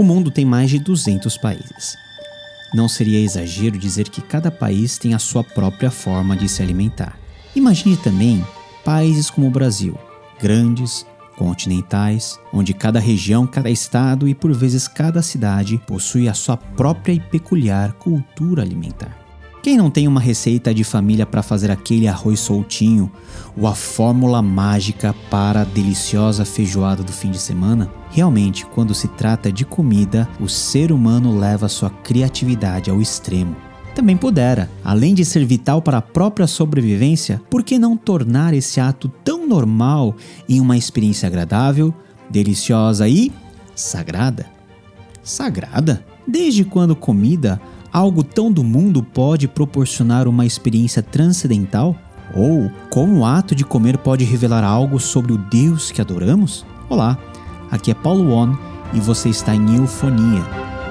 O mundo tem mais de 200 países. Não seria exagero dizer que cada país tem a sua própria forma de se alimentar. Imagine também países como o Brasil, grandes, continentais, onde cada região, cada estado e por vezes cada cidade possui a sua própria e peculiar cultura alimentar. Quem não tem uma receita de família para fazer aquele arroz soltinho ou a fórmula mágica para a deliciosa feijoada do fim de semana? Realmente, quando se trata de comida, o ser humano leva sua criatividade ao extremo. Também pudera, além de ser vital para a própria sobrevivência, por que não tornar esse ato tão normal em uma experiência agradável, deliciosa e sagrada? Sagrada? Desde quando comida algo tão do mundo pode proporcionar uma experiência transcendental? Ou como o ato de comer pode revelar algo sobre o Deus que adoramos? Olá, aqui é Paulo Won e você está em Eufonia,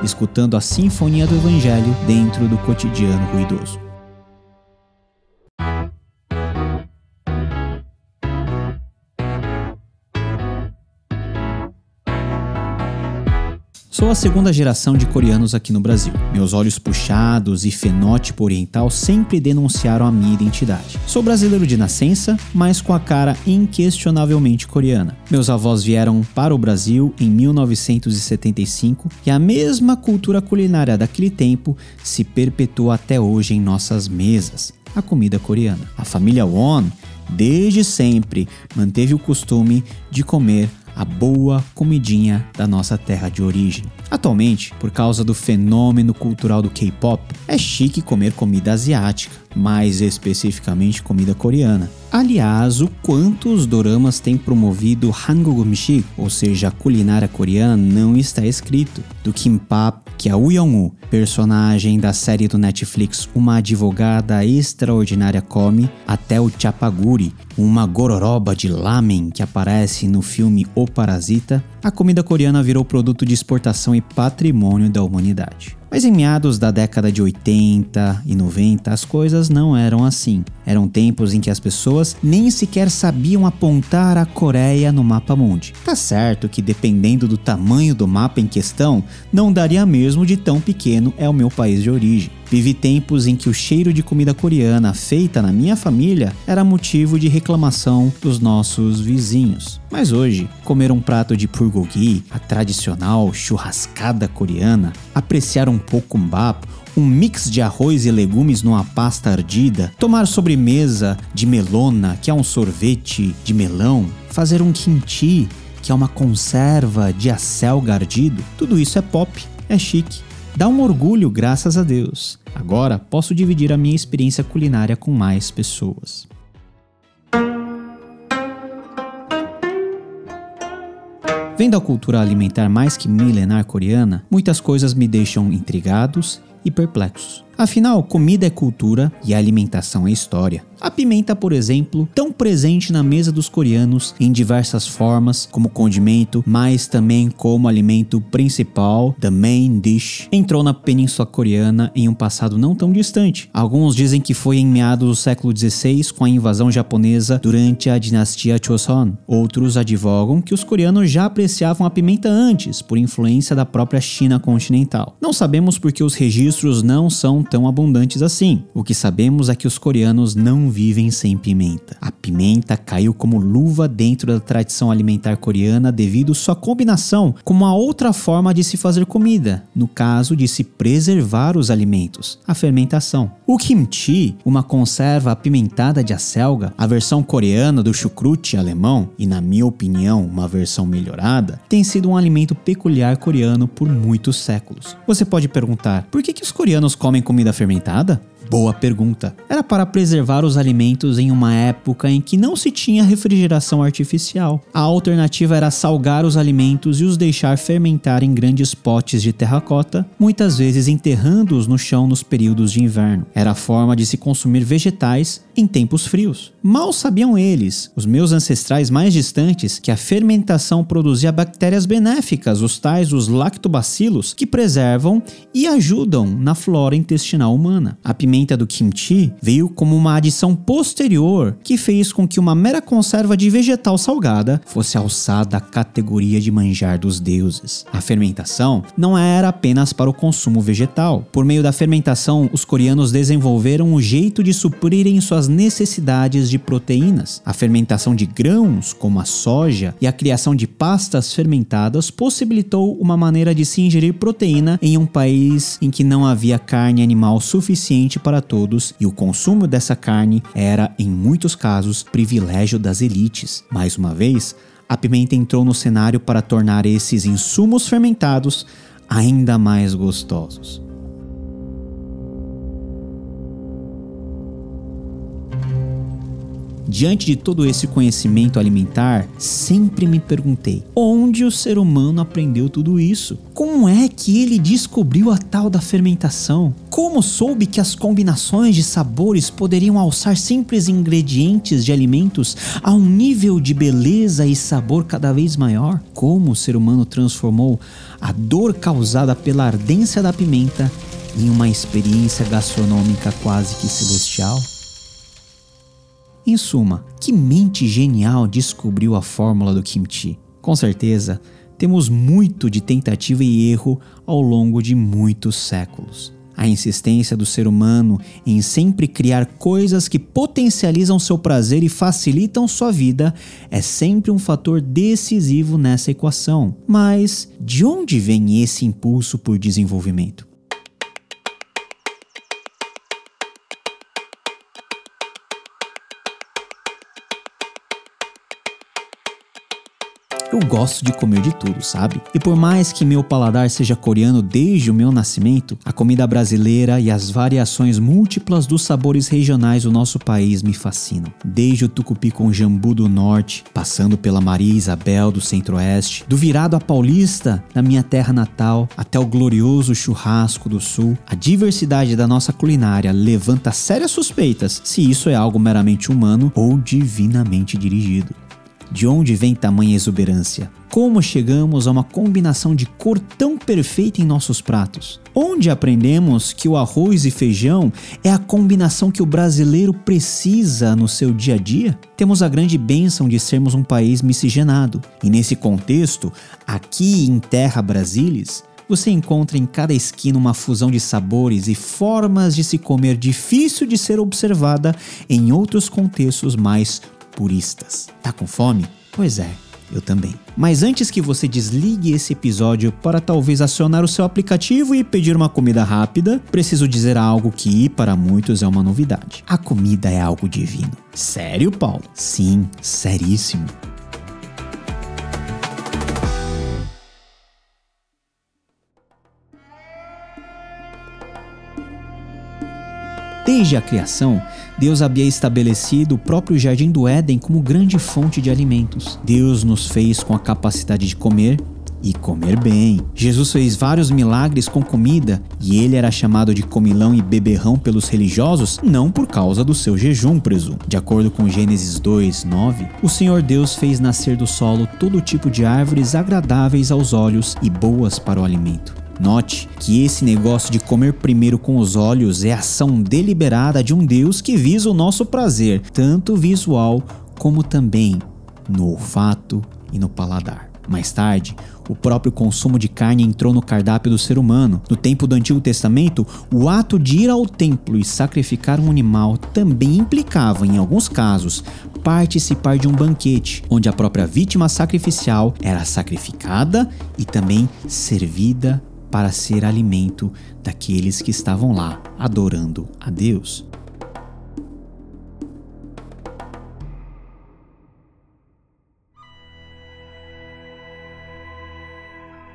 escutando a Sinfonia do Evangelho dentro do cotidiano ruidoso. Sou a segunda geração de coreanos aqui no Brasil. Meus olhos puxados e fenótipo oriental sempre denunciaram a minha identidade. Sou brasileiro de nascença, mas com a cara inquestionavelmente coreana. Meus avós vieram para o Brasil em 1975 e a mesma cultura culinária daquele tempo se perpetua até hoje em nossas mesas a comida coreana. A família Won, desde sempre, manteve o costume de comer a boa comidinha da nossa terra de origem. Atualmente, por causa do fenômeno cultural do K-pop, é chique comer comida asiática, mais especificamente comida coreana. Aliás, o quanto os doramas têm promovido Hangul ou seja, a culinária coreana, não está escrito. Do kimbap, que a Woo Young-woo, personagem da série do Netflix Uma Advogada Extraordinária Come, até o chapaguri, uma gororoba de lamen que aparece no filme O Parasita, a comida coreana virou produto de exportação patrimônio da humanidade. Mas em meados da década de 80 e 90, as coisas não eram assim. Eram tempos em que as pessoas nem sequer sabiam apontar a Coreia no mapa mundi. Tá certo que dependendo do tamanho do mapa em questão, não daria mesmo de tão pequeno é o meu país de origem. Vivi tempos em que o cheiro de comida coreana feita na minha família era motivo de reclamação dos nossos vizinhos. Mas hoje, comer um prato de bulgogi, a tradicional churrascada coreana, apreciar um pokumbap, um mix de arroz e legumes numa pasta ardida, tomar sobremesa de melona, que é um sorvete de melão, fazer um kimchi, que é uma conserva de acelga ardido, tudo isso é pop, é chique. Dá um orgulho, graças a Deus. Agora posso dividir a minha experiência culinária com mais pessoas. Vendo a cultura alimentar mais que milenar coreana, muitas coisas me deixam intrigados e perplexos. Afinal, comida é cultura e alimentação é história. A pimenta, por exemplo, tão presente na mesa dos coreanos em diversas formas, como condimento, mas também como alimento principal, the main dish, entrou na Península Coreana em um passado não tão distante. Alguns dizem que foi em meados do século XVI com a invasão japonesa durante a dinastia Joseon. Outros advogam que os coreanos já apreciavam a pimenta antes, por influência da própria China continental. Não sabemos porque os registros não são tão abundantes assim. O que sabemos é que os coreanos não vivem sem pimenta. A pimenta caiu como luva dentro da tradição alimentar coreana devido sua combinação com uma outra forma de se fazer comida, no caso de se preservar os alimentos, a fermentação. O kimchi, uma conserva apimentada de acelga, a versão coreana do chucrute alemão e na minha opinião uma versão melhorada, tem sido um alimento peculiar coreano por muitos séculos. Você pode perguntar, por que, que os coreanos comem comida comida fermentada? Boa pergunta. Era para preservar os alimentos em uma época em que não se tinha refrigeração artificial. A alternativa era salgar os alimentos e os deixar fermentar em grandes potes de terracota, muitas vezes enterrando-os no chão nos períodos de inverno. Era a forma de se consumir vegetais em tempos frios. Mal sabiam eles, os meus ancestrais mais distantes, que a fermentação produzia bactérias benéficas, os tais os lactobacilos, que preservam e ajudam na flora intestinal humana. A pimenta pimenta do kimchi veio como uma adição posterior que fez com que uma mera conserva de vegetal salgada fosse alçada à categoria de manjar dos deuses. A fermentação não era apenas para o consumo vegetal. Por meio da fermentação, os coreanos desenvolveram um jeito de suprirem suas necessidades de proteínas. A fermentação de grãos, como a soja, e a criação de pastas fermentadas possibilitou uma maneira de se ingerir proteína em um país em que não havia carne animal suficiente para todos e o consumo dessa carne era, em muitos casos, privilégio das elites. Mais uma vez, a pimenta entrou no cenário para tornar esses insumos fermentados ainda mais gostosos. Diante de todo esse conhecimento alimentar, sempre me perguntei: onde o ser humano aprendeu tudo isso? Como é que ele descobriu a tal da fermentação? Como soube que as combinações de sabores poderiam alçar simples ingredientes de alimentos a um nível de beleza e sabor cada vez maior? Como o ser humano transformou a dor causada pela ardência da pimenta em uma experiência gastronômica quase que celestial? Em suma, que mente genial descobriu a fórmula do kimchi? Com certeza, temos muito de tentativa e erro ao longo de muitos séculos. A insistência do ser humano em sempre criar coisas que potencializam seu prazer e facilitam sua vida é sempre um fator decisivo nessa equação. Mas de onde vem esse impulso por desenvolvimento? Eu gosto de comer de tudo, sabe? E por mais que meu paladar seja coreano desde o meu nascimento, a comida brasileira e as variações múltiplas dos sabores regionais do nosso país me fascinam. Desde o tucupi com jambu do norte, passando pela Maria Isabel do centro-oeste, do virado a paulista da minha terra natal, até o glorioso churrasco do sul, a diversidade da nossa culinária levanta sérias suspeitas se isso é algo meramente humano ou divinamente dirigido. De onde vem tamanha exuberância? Como chegamos a uma combinação de cor tão perfeita em nossos pratos? Onde aprendemos que o arroz e feijão é a combinação que o brasileiro precisa no seu dia a dia? Temos a grande bênção de sermos um país miscigenado, e nesse contexto, aqui em Terra Brasilis, você encontra em cada esquina uma fusão de sabores e formas de se comer difícil de ser observada em outros contextos mais puristas. Tá com fome? Pois é, eu também. Mas antes que você desligue esse episódio para talvez acionar o seu aplicativo e pedir uma comida rápida, preciso dizer algo que para muitos é uma novidade. A comida é algo divino. Sério, Paulo? Sim, seríssimo. Desde a criação, Deus havia estabelecido o próprio jardim do Éden como grande fonte de alimentos. Deus nos fez com a capacidade de comer e comer bem. Jesus fez vários milagres com comida e ele era chamado de comilão e beberrão pelos religiosos não por causa do seu jejum, presumo. De acordo com Gênesis 2, 9, o Senhor Deus fez nascer do solo todo tipo de árvores agradáveis aos olhos e boas para o alimento. Note que esse negócio de comer primeiro com os olhos é ação deliberada de um Deus que visa o nosso prazer, tanto visual como também no olfato e no paladar. Mais tarde, o próprio consumo de carne entrou no cardápio do ser humano. No tempo do Antigo Testamento, o ato de ir ao templo e sacrificar um animal também implicava, em alguns casos, participar de um banquete, onde a própria vítima sacrificial era sacrificada e também servida para ser alimento daqueles que estavam lá adorando a Deus.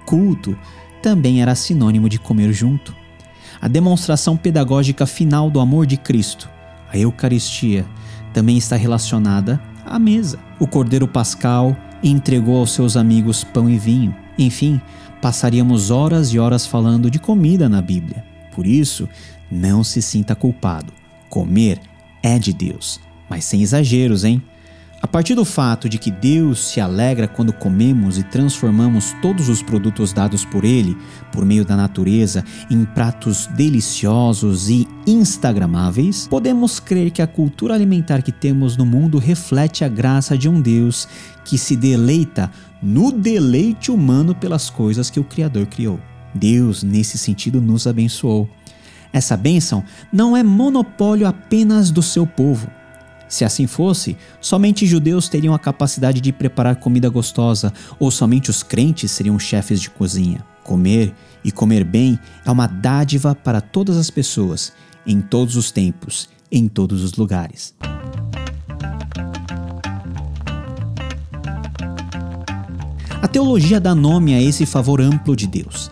Culto também era sinônimo de comer junto. A demonstração pedagógica final do amor de Cristo, a Eucaristia, também está relacionada à mesa. O Cordeiro Pascal entregou aos seus amigos pão e vinho. Enfim, passaríamos horas e horas falando de comida na Bíblia. Por isso, não se sinta culpado. Comer é de Deus, mas sem exageros, hein? A partir do fato de que Deus se alegra quando comemos e transformamos todos os produtos dados por Ele, por meio da natureza, em pratos deliciosos e instagramáveis, podemos crer que a cultura alimentar que temos no mundo reflete a graça de um Deus que se deleita no deleite humano pelas coisas que o Criador criou. Deus, nesse sentido, nos abençoou. Essa bênção não é monopólio apenas do seu povo. Se assim fosse, somente judeus teriam a capacidade de preparar comida gostosa, ou somente os crentes seriam chefes de cozinha. Comer e comer bem é uma dádiva para todas as pessoas, em todos os tempos, em todos os lugares. Teologia dá nome a esse favor amplo de Deus: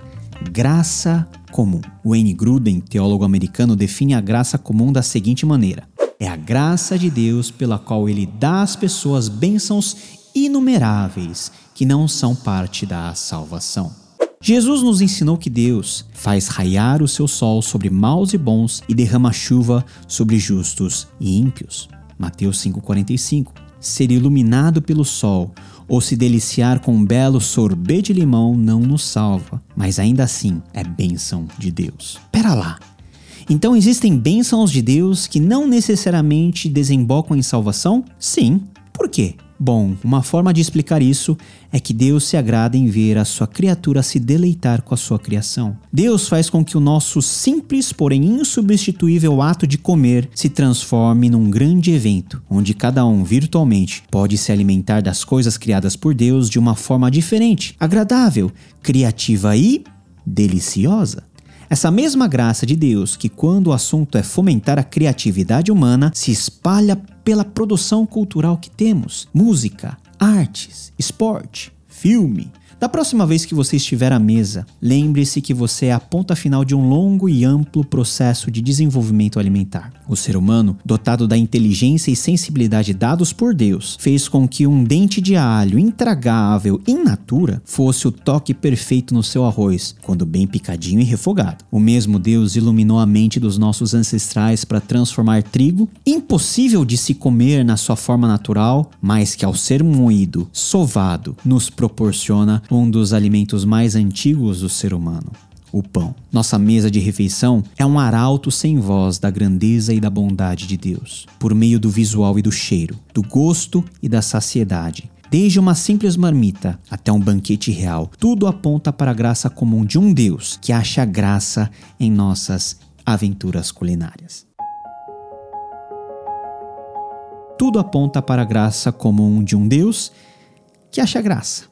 graça comum. Wayne Gruden, teólogo americano, define a graça comum da seguinte maneira: é a graça de Deus pela qual ele dá às pessoas bênçãos inumeráveis que não são parte da salvação. Jesus nos ensinou que Deus faz raiar o seu sol sobre maus e bons e derrama chuva sobre justos e ímpios. Mateus 5,45. Ser iluminado pelo sol ou se deliciar com um belo sorvete de limão não nos salva, mas ainda assim é bênção de Deus. Pera lá, então existem bênçãos de Deus que não necessariamente desembocam em salvação? Sim. Por quê? Bom, uma forma de explicar isso é que Deus se agrada em ver a sua criatura se deleitar com a sua criação. Deus faz com que o nosso simples, porém insubstituível ato de comer se transforme num grande evento, onde cada um virtualmente pode se alimentar das coisas criadas por Deus de uma forma diferente, agradável, criativa e deliciosa. Essa mesma graça de Deus, que quando o assunto é fomentar a criatividade humana, se espalha pela produção cultural que temos: música, artes, esporte, filme, da próxima vez que você estiver à mesa, lembre-se que você é a ponta final de um longo e amplo processo de desenvolvimento alimentar. O ser humano, dotado da inteligência e sensibilidade dados por Deus, fez com que um dente de alho intragável in natura fosse o toque perfeito no seu arroz, quando bem picadinho e refogado. O mesmo Deus iluminou a mente dos nossos ancestrais para transformar trigo, impossível de se comer na sua forma natural, mas que ao ser moído, sovado, nos proporciona um dos alimentos mais antigos do ser humano, o pão. Nossa mesa de refeição é um arauto sem voz da grandeza e da bondade de Deus, por meio do visual e do cheiro, do gosto e da saciedade. Desde uma simples marmita até um banquete real, tudo aponta para a graça comum de um Deus que acha graça em nossas aventuras culinárias. Tudo aponta para a graça comum de um Deus que acha graça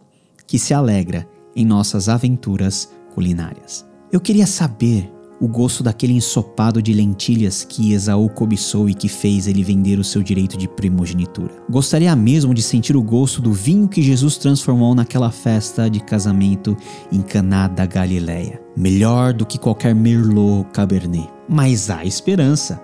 que se alegra em nossas aventuras culinárias. Eu queria saber o gosto daquele ensopado de lentilhas que Esaú cobiçou e que fez ele vender o seu direito de primogenitura. Gostaria mesmo de sentir o gosto do vinho que Jesus transformou naquela festa de casamento em Caná da Galileia. Melhor do que qualquer Merlot Cabernet. Mas há esperança.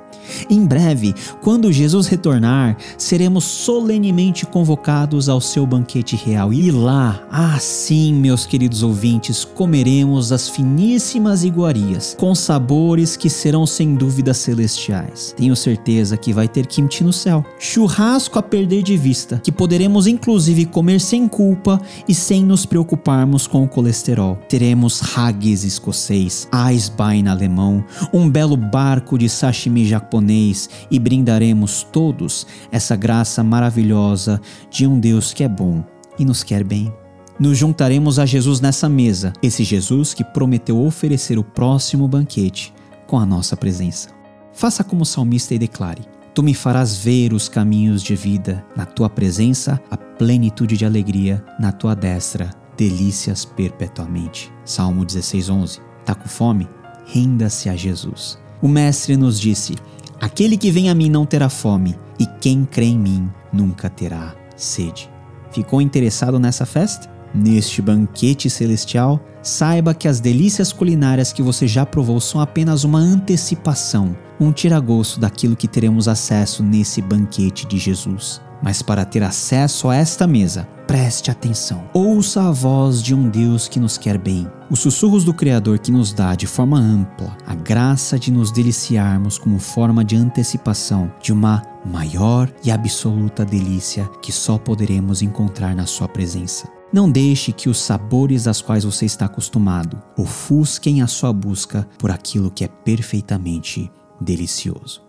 Em breve, quando Jesus retornar, seremos solenemente convocados ao seu banquete real. E lá, ah sim, meus queridos ouvintes, comeremos as finíssimas iguarias, com sabores que serão sem dúvida celestiais. Tenho certeza que vai ter kimchi no céu. Churrasco a perder de vista, que poderemos inclusive comer sem culpa e sem nos preocuparmos com o colesterol. Teremos haggis escocês, Eisbein alemão, um belo barco de sashimi japonês japonês e brindaremos todos essa graça maravilhosa de um Deus que é bom e nos quer bem. Nos juntaremos a Jesus nessa mesa, esse Jesus que prometeu oferecer o próximo banquete com a nossa presença. Faça como salmista e declare: Tu me farás ver os caminhos de vida, na tua presença a plenitude de alegria, na tua destra delícias perpetuamente. Salmo 16:11. Tá com fome? Renda-se a Jesus. O mestre nos disse: Aquele que vem a mim não terá fome, e quem crê em mim nunca terá sede. Ficou interessado nessa festa? Neste banquete celestial, saiba que as delícias culinárias que você já provou são apenas uma antecipação, um tiragosto daquilo que teremos acesso nesse banquete de Jesus. Mas para ter acesso a esta mesa, preste atenção. Ouça a voz de um Deus que nos quer bem, os sussurros do Criador que nos dá de forma ampla a graça de nos deliciarmos como forma de antecipação de uma maior e absoluta delícia que só poderemos encontrar na Sua presença. Não deixe que os sabores às quais você está acostumado ofusquem a sua busca por aquilo que é perfeitamente delicioso.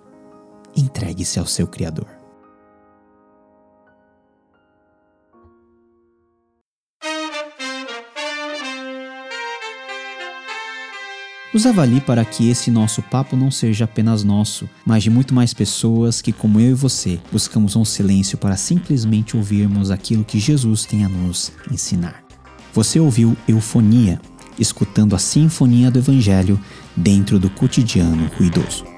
Entregue-se ao seu Criador. Nos avalie para que esse nosso papo não seja apenas nosso, mas de muito mais pessoas que, como eu e você, buscamos um silêncio para simplesmente ouvirmos aquilo que Jesus tem a nos ensinar. Você ouviu Eufonia, escutando a sinfonia do Evangelho dentro do cotidiano ruidoso.